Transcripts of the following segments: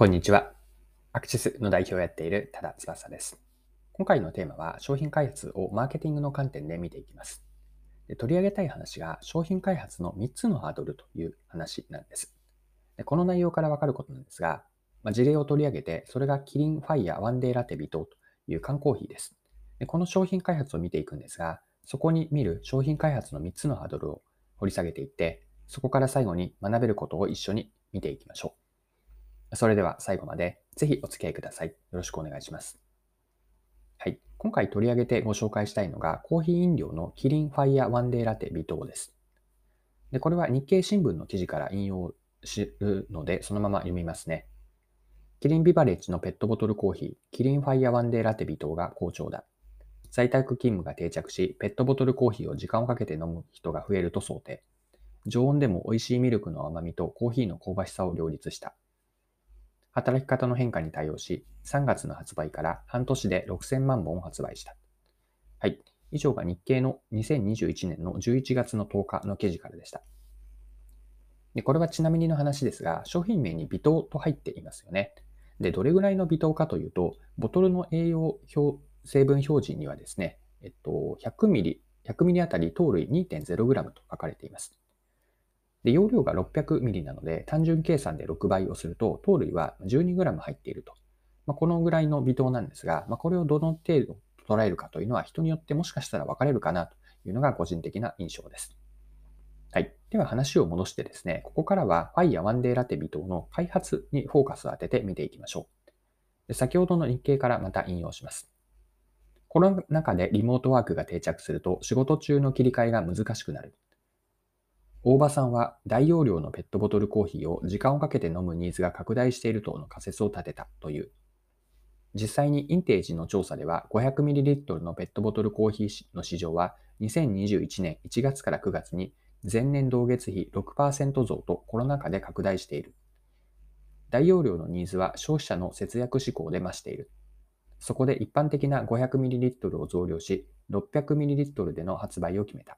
こんにちは。アクシスの代表をやっている多田翼です。今回のテーマは商品開発をマーケティングの観点で見ていきます。で取り上げたい話が商品開発の3つのハードルという話なんです。でこの内容からわかることなんですが、まあ、事例を取り上げて、それがキリンファイヤーワンデーラテビトという缶コーヒーです。でこの商品開発を見ていくんですが、そこに見る商品開発の3つのハードルを掘り下げていって、そこから最後に学べることを一緒に見ていきましょう。それでは最後までぜひお付き合いください。よろしくお願いします。はい。今回取り上げてご紹介したいのが、コーヒー飲料のキリンファイヤーワンデーラテ微糖です。で、これは日経新聞の記事から引用するので、そのまま読みますね。キリンビバレッジのペットボトルコーヒー、キリンファイヤーワンデーラテ微糖が好調だ。在宅勤務が定着し、ペットボトルコーヒーを時間をかけて飲む人が増えると想定。常温でも美味しいミルクの甘みとコーヒーの香ばしさを両立した。働き方の変化に対応し、3月の発売から半年で6000万本を発売した。はい。以上が日経の2021年の11月の10日の記事からでした。でこれはちなみにの話ですが、商品名に微糖と入っていますよね。で、どれぐらいの微糖かというと、ボトルの栄養表成分表示にはですね、えっと、100ミリ、100ミリあたり糖類 2.0g と書かれています。で、容量が 600ml なので、単純計算で6倍をすると、糖類は 12g 入っていると。まあ、このぐらいの微糖なんですが、まあ、これをどの程度捉えるかというのは人によってもしかしたら分かれるかなというのが個人的な印象です。はい。では話を戻してですね、ここからは Fire One Day Latte 微糖の開発にフォーカスを当てて見ていきましょう。で先ほどの日経からまた引用します。コロナ禍でリモートワークが定着すると仕事中の切り替えが難しくなる。大場さんは大容量のペットボトルコーヒーを時間をかけて飲むニーズが拡大しているとの仮説を立てたという。実際にインテージの調査では 500ml のペットボトルコーヒーの市場は2021年1月から9月に前年同月比6%増とコロナ禍で拡大している。大容量のニーズは消費者の節約志向で増している。そこで一般的な 500ml を増量し、600ml での発売を決めた。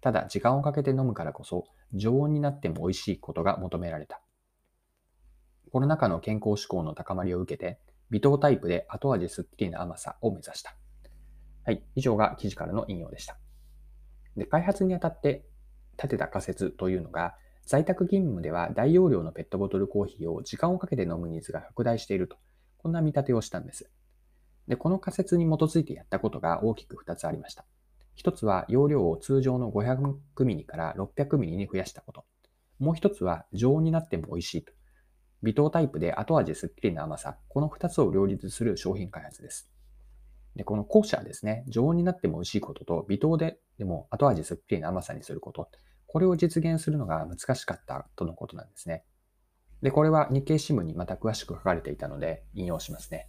ただ、時間をかけて飲むからこそ、常温になっても美味しいことが求められた。コロナ禍の健康志向の高まりを受けて、微糖タイプで後味すっきりな甘さを目指した。はい。以上が記事からの引用でした。で、開発にあたって立てた仮説というのが、在宅勤務では大容量のペットボトルコーヒーを時間をかけて飲むニーズが拡大していると、こんな見立てをしたんです。で、この仮説に基づいてやったことが大きく2つありました。一つは容量を通常の 500ml から 600ml に増やしたこと。もう一つは常温になっても美味しいと。微糖タイプで後味すっきりな甘さ。この二つを両立する商品開発です。で、この後者ですね、常温になっても美味しいことと、微糖ででも後味すっきりな甘さにすること。これを実現するのが難しかったとのことなんですね。で、これは日経新聞にまた詳しく書かれていたので引用しますね。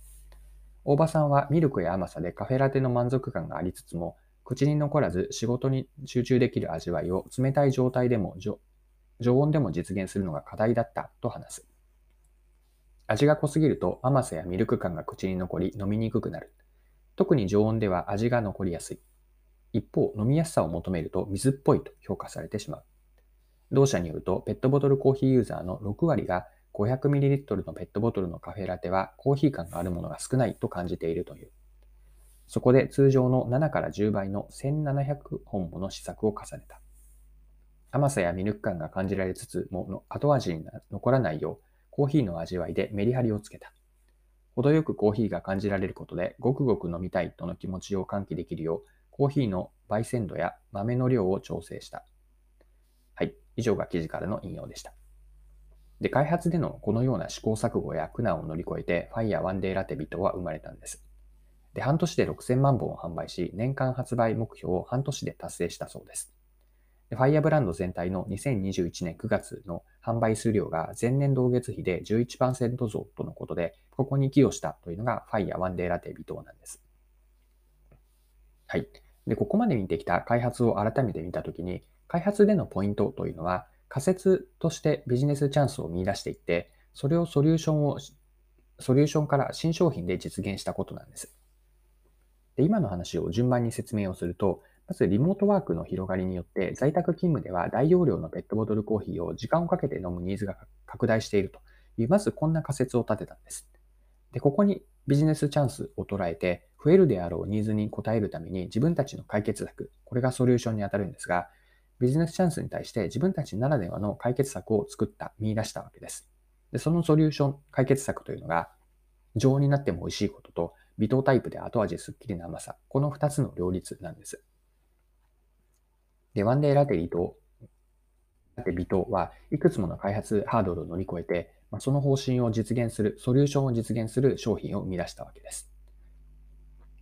大場さんはミルクや甘さでカフェラテの満足感がありつつも、口に残らず仕事に集中できる味わいを冷たい状態でも常温でも実現するのが課題だったと話す。味が濃すぎると甘さやミルク感が口に残り飲みにくくなる。特に常温では味が残りやすい。一方、飲みやすさを求めると水っぽいと評価されてしまう。同社によると、ペットボトルコーヒーユーザーの6割が 500ml のペットボトルのカフェラテはコーヒー感があるものが少ないと感じているという。そこで通常の7から10倍の1700本もの試作を重ねた。甘さやミルク感が感じられつつも後味に残らないようコーヒーの味わいでメリハリをつけた。程よくコーヒーが感じられることでごくごく飲みたいとの気持ちを喚起できるようコーヒーの焙煎度や豆の量を調整した。はい。以上が記事からの引用でした。で、開発でのこのような試行錯誤や苦難を乗り越えて Fire One Day Latte Bit は生まれたんです。で、半年で6000万本を販売し、年間発売目標を半年で達成したそうです。でファイヤーブランド全体の2021年9月の販売数量が前年同月比で11%増とのことで、ここに寄与したというのがファイヤーワンデーラテビトなんです。はい。で、ここまで見てきた開発を改めて見たときに、開発でのポイントというのは、仮説としてビジネスチャンスを見出していって、それをソリューションを、ソリューションから新商品で実現したことなんです。で今の話を順番に説明をすると、まずリモートワークの広がりによって在宅勤務では大容量のペットボトルコーヒーを時間をかけて飲むニーズが拡大しているという、まずこんな仮説を立てたんです。で、ここにビジネスチャンスを捉えて、増えるであろうニーズに応えるために自分たちの解決策、これがソリューションに当たるんですが、ビジネスチャンスに対して自分たちならではの解決策を作った、見出したわけです。で、そのソリューション、解決策というのが、常温になっても美味しいことと、微糖タイプで後味すっきりな甘さ、この2つの両立なんです。で、ワンデーラテリとラテ微糖はいくつもの開発ハードルを乗り越えて、まあ、その方針を実現する、ソリューションを実現する商品を生み出したわけです。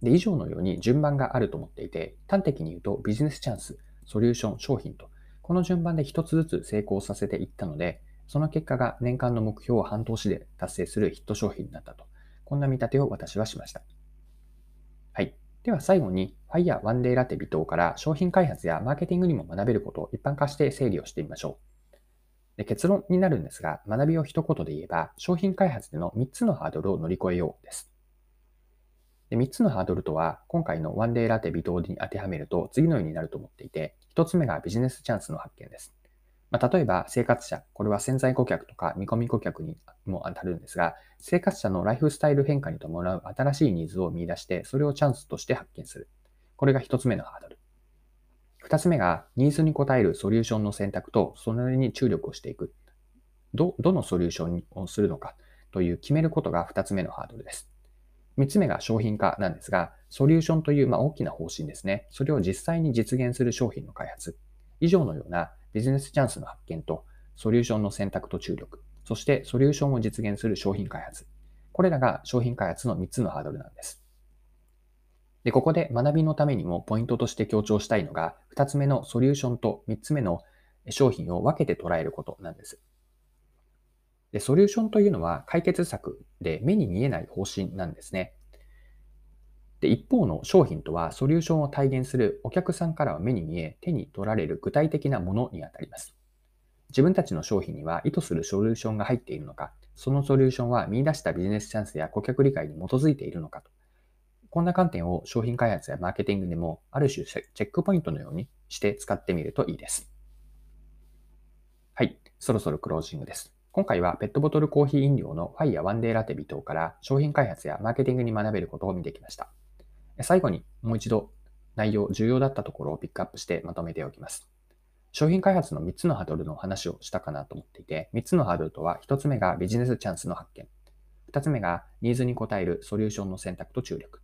で、以上のように順番があると思っていて、端的に言うとビジネスチャンス、ソリューション、商品と、この順番で一つずつ成功させていったので、その結果が年間の目標を半年で達成するヒット商品になったと。こんな見立てを私はしました。はい。では最後に、Fire One Day Latte 微糖から商品開発やマーケティングにも学べることを一般化して整理をしてみましょう。で結論になるんですが、学びを一言で言えば、商品開発での3つのハードルを乗り越えようです。で3つのハードルとは、今回のワンデーラテ微糖に当てはめると次のようになると思っていて、1つ目がビジネスチャンスの発見です。まあ、例えば生活者、これは潜在顧客とか見込み顧客にも当たるんですが、生活者のライフスタイル変化に伴う新しいニーズを見出して、それをチャンスとして発見する。これが一つ目のハードル。二つ目が、ニーズに応えるソリューションの選択と、それに注力をしていく。ど、どのソリューションをするのかという決めることが二つ目のハードルです。三つ目が商品化なんですが、ソリューションというま大きな方針ですね。それを実際に実現する商品の開発。以上のようなビジネスチャンスの発見と、ソリューションの選択と注力、そしてソリューションを実現する商品開発。これらが商品開発の3つのハードルなんです。で、ここで学びのためにもポイントとして強調したいのが、2つ目のソリューションと3つ目の商品を分けて捉えることなんです。で、ソリューションというのは解決策で目に見えない方針なんですね。方の商品とはソリューションを体現するお客さんからは目に見え、手に取られる具体的なものにあたります。自分たちの商品には意図するソリューションが入っているのか、そのソリューションは見出したビジネスチャンスや顧客理解に基づいているのかと。こんな観点を商品開発やマーケティングでもある種チェックポイントのようにして使ってみるといいです。はい、そろそろクロージングです。今回はペットボトルコーヒー飲料のファイヤーワンデーラテビ等から商品開発やマーケティングに学べることを見てきました。最後にもう一度内容、重要だったところをピックアップしてまとめておきます。商品開発の3つのハードルの話をしたかなと思っていて、3つのハードルとは、1つ目がビジネスチャンスの発見。2つ目がニーズに応えるソリューションの選択と注力。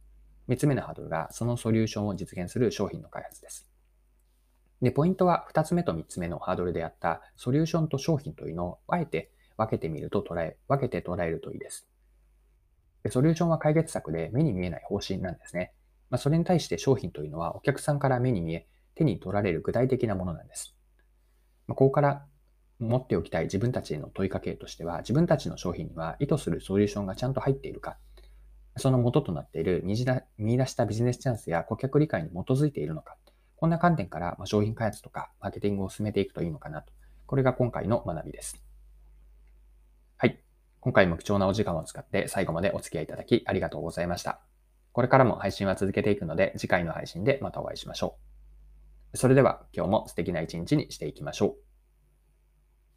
3つ目のハードルがそのソリューションを実現する商品の開発です。で、ポイントは2つ目と3つ目のハードルであったソリューションと商品というのをあえて分けてみると捉え、分けて捉えるといいです。でソリューションは解決策で目に見えない方針なんですね。まあ、それに対して商品というのはお客さんから目に見え、手に取られる具体的なものなんです。まあ、ここから持っておきたい自分たちへの問いかけとしては、自分たちの商品には意図するソリューションがちゃんと入っているか、その元となっている見出したビジネスチャンスや顧客理解に基づいているのか、こんな観点から商品開発とかマーケティングを進めていくといいのかなと。これが今回の学びです。はい。今回も貴重なお時間を使って最後までお付き合いいただきありがとうございました。これからも配信は続けていくので、次回の配信でまたお会いしましょう。それでは今日も素敵な一日にしていきましょう。